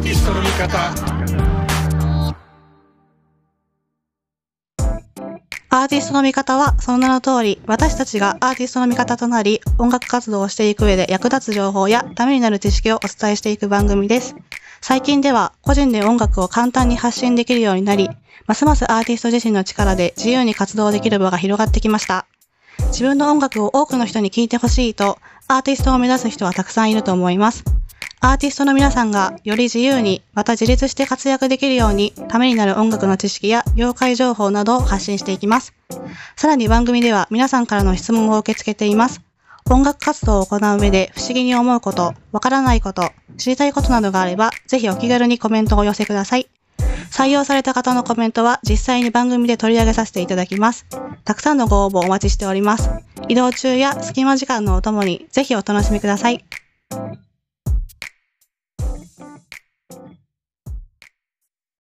ーティストの味方アーティストの味方は、その名の通り、私たちがアーティストの味方となり、音楽活動をしていく上で役立つ情報やためになる知識をお伝えしていく番組です。最近では、個人で音楽を簡単に発信できるようになり、ますますアーティスト自身の力で自由に活動できる場が広がってきました。自分の音楽を多くの人に聴いてほしいと、アーティストを目指す人はたくさんいると思います。アーティストの皆さんがより自由に、また自立して活躍できるように、ためになる音楽の知識や業界情報などを発信していきます。さらに番組では皆さんからの質問を受け付けています。音楽活動を行う上で不思議に思うこと、わからないこと、知りたいことなどがあれば、ぜひお気軽にコメントをお寄せください。採用された方のコメントは実際に番組で取り上げさせていただきます。たくさんのご応募お待ちしております。移動中や隙間時間のお供にぜひお楽しみください。